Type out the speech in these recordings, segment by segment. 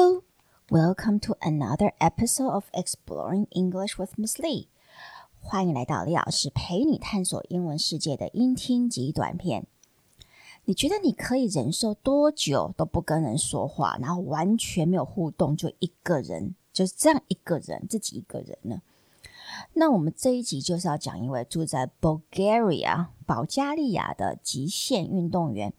Hello, welcome to another episode of Exploring English with Miss Lee. 欢迎来到李老师陪你探索英文世界的英听及短片。你觉得你可以忍受多久都不跟人说话，然后完全没有互动，就一个人，就是这样一个人，自己一个人呢？那我们这一集就是要讲一位住在 Bulgaria 保加利亚的极限运动员，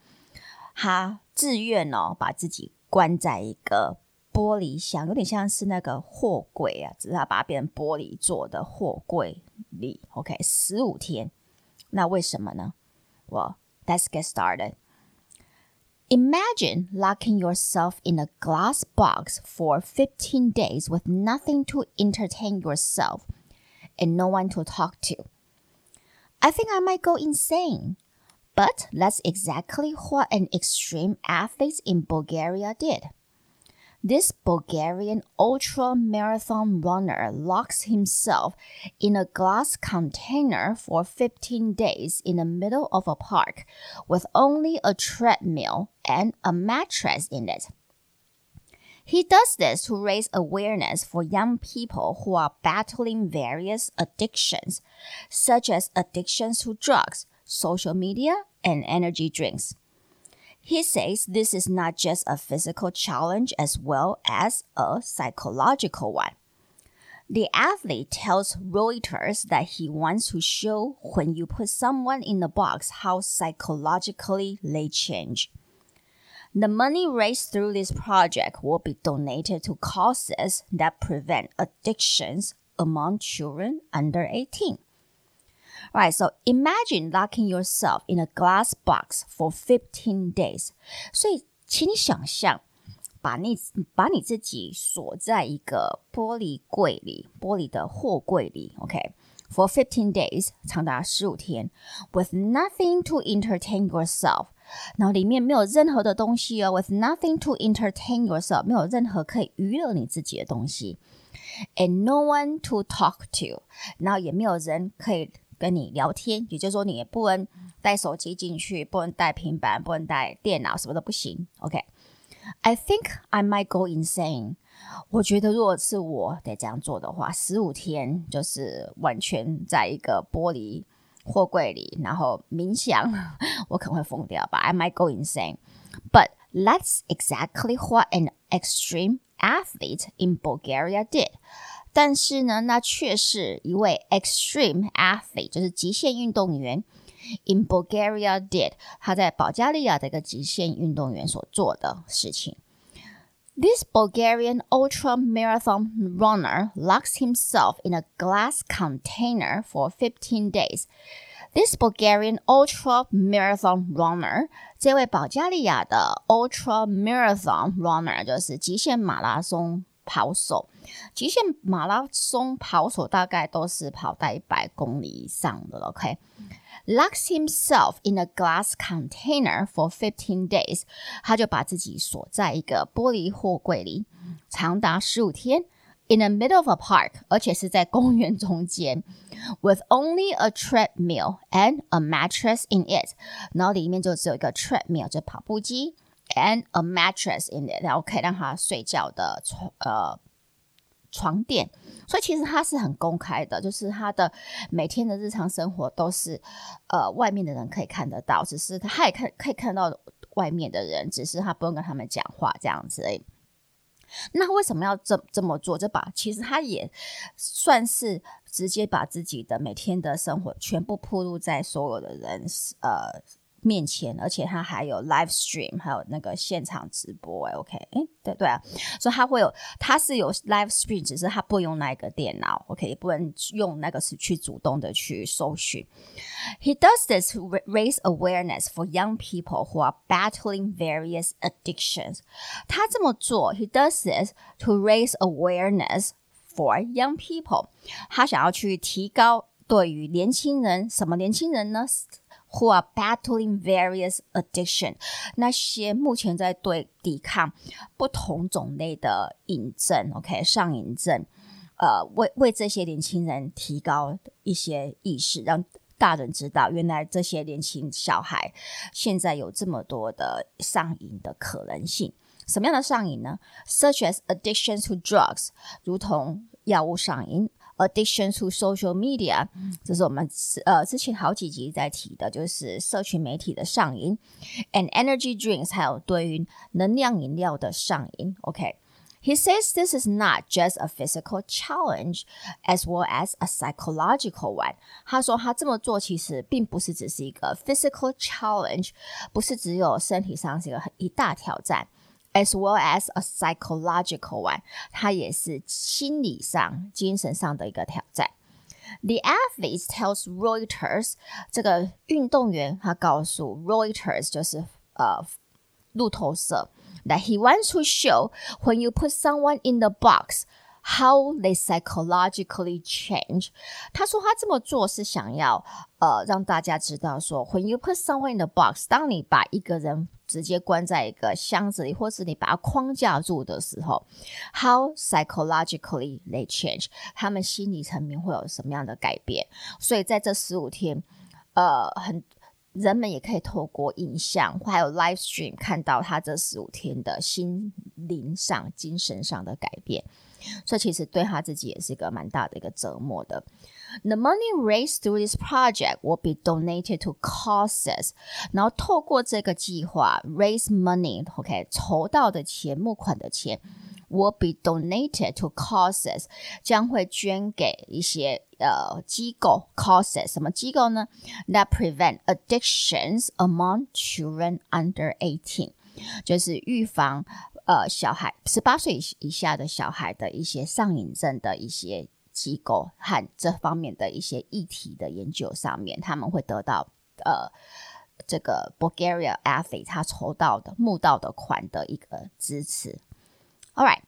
他自愿哦把自己。关在一个玻璃箱，有点像是那个货柜啊，只是他把它变成玻璃做的货柜里。OK，十五天，那为什么呢？Well, let's get started. Imagine locking yourself in a glass box for 15 days with nothing to entertain yourself and no one to talk to. I think I might go insane. But that's exactly what an extreme athlete in Bulgaria did. This Bulgarian ultra marathon runner locks himself in a glass container for 15 days in the middle of a park with only a treadmill and a mattress in it. He does this to raise awareness for young people who are battling various addictions, such as addictions to drugs, social media, and energy drinks. He says this is not just a physical challenge as well as a psychological one. The athlete tells Reuters that he wants to show when you put someone in a box how psychologically they change. The money raised through this project will be donated to causes that prevent addictions among children under 18. Right, so imagine locking yourself in a glass box for fifteen days. 所以，请你想象，把你把你自己锁在一个玻璃柜里，玻璃的货柜里，OK，for fifteen days，长达十五天，with nothing to entertain yourself。然后里面没有任何的东西哦，with nothing to entertain yourself，没有任何可以娱乐你自己的东西，and no one to talk to，然后也没有人可以。 跟你聊天，也就是说，你也不能带手机进去，不能带平板，不能带电脑，什么都不行。OK，I think I might go insane。我觉得，如果是我得这样做的话，十五天就是完全在一个玻璃货柜里，然后冥想，我可能会疯掉吧。I might go insane。But that's exactly what an extreme athlete in Bulgaria did. 但是呢，那却是一位 extreme athlete，就是极限运动员，in Bulgaria did，他在保加利亚的一个极限运动员所做的事情。This Bulgarian ultra marathon runner locks himself in a glass container for 15 days. This Bulgarian ultra marathon runner，这位保加利亚的 ultra marathon runner 就是极限马拉松。 跑手，极限马拉松跑手大概都是跑在一百公里以上的。OK，locks himself in a glass container for fifteen days，他就把自己锁在一个玻璃货柜里，长达十五天。In the middle of a park，而且是在公园中间，with only a treadmill and a mattress in it，然后里面就只有一个 treadmill，就跑步机。And a mattress in it，然后可以让他睡觉的床呃床垫，所以其实他是很公开的，就是他的每天的日常生活都是呃外面的人可以看得到，只是他也看可以看到外面的人，只是他不用跟他们讲话这样子而已。那为什么要这这么做？这把其实他也算是直接把自己的每天的生活全部铺露在所有的人呃。面前，而且他还有 live stream，还有那个现场直播。哎，OK，哎，对对啊，所以他会有，他是有 live stream，只是他不用那个电脑，OK，也不能用那个是去主动的去搜寻。He does this to raise awareness for young people who are battling various addictions。他这么做，He does this to raise awareness for young people。他想要去提高对于年轻人，什么年轻人呢？Who are battling various addiction？那些目前在对抵抗不同种类的瘾症，OK，上瘾症，呃，为为这些年轻人提高一些意识，让大人知道，原来这些年轻小孩现在有这么多的上瘾的可能性。什么样的上瘾呢？Such as addiction to drugs，如同药物上瘾 ；addiction to social media，这是我们呃之前好几集在提的，就是社群媒体的上瘾；and energy drinks，还有对于能量饮料的上瘾。OK。He says this is not just a physical challenge as well as a psychological one。他说他这么做其实并不是只是一个 physical challenge，不是只有身体上是一个很一大挑战 ，as well as a psychological one，他也是心理上、精神上的一个挑战。The athlete tells Reuters，这个运动员他告诉 Reuters 就是呃路透社。that he wants to show when you put someone in the box How they psychologically change。他说他这么做是想要呃让大家知道说，when you put someone in the box，当你把一个人直接关在一个箱子里，或是你把它框架住的时候，how psychologically they change，他们心理层面会有什么样的改变？所以在这十五天，呃，很。人们也可以透过影像，还有 live stream 看到他这十五天的心灵上、精神上的改变，所以其实对他自己也是一个蛮大的一个折磨的。The money raised through this project will be donated to causes，然后透过这个计划 raise money，OK，筹到的钱、募款的钱。will be donated to causes，将会捐给一些呃机构 causes，什么机构呢？That prevent addictions among children under eighteen，就是预防呃小孩十八岁以下的小孩的一些上瘾症的一些机构和这方面的一些议题的研究上面，他们会得到呃这个 Bulgaria Afy 他筹到的募到的款的一个支持。All right，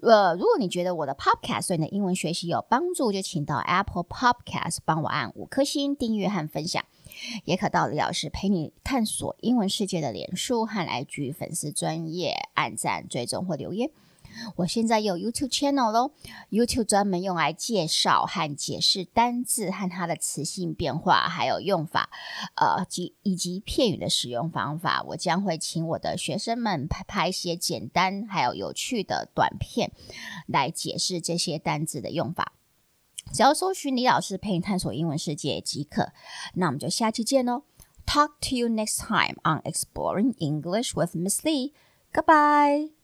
呃，如果你觉得我的 Podcast 对你的英文学习有帮助，就请到 Apple Podcast 帮我按五颗星订阅和分享，也可到李老师陪你探索英文世界的脸书和 IG 粉丝专业按赞、追踪或留言。我现在有 YouTube channel 喽，YouTube 专门用来介绍和解释单字和它的词性变化，还有用法，呃，及以及片语的使用方法。我将会请我的学生们拍拍一些简单还有有趣的短片，来解释这些单字的用法。只要搜寻李老师陪你探索英文世界即可。那我们就下期见喽！Talk to you next time on Exploring English with Miss Lee. Goodbye.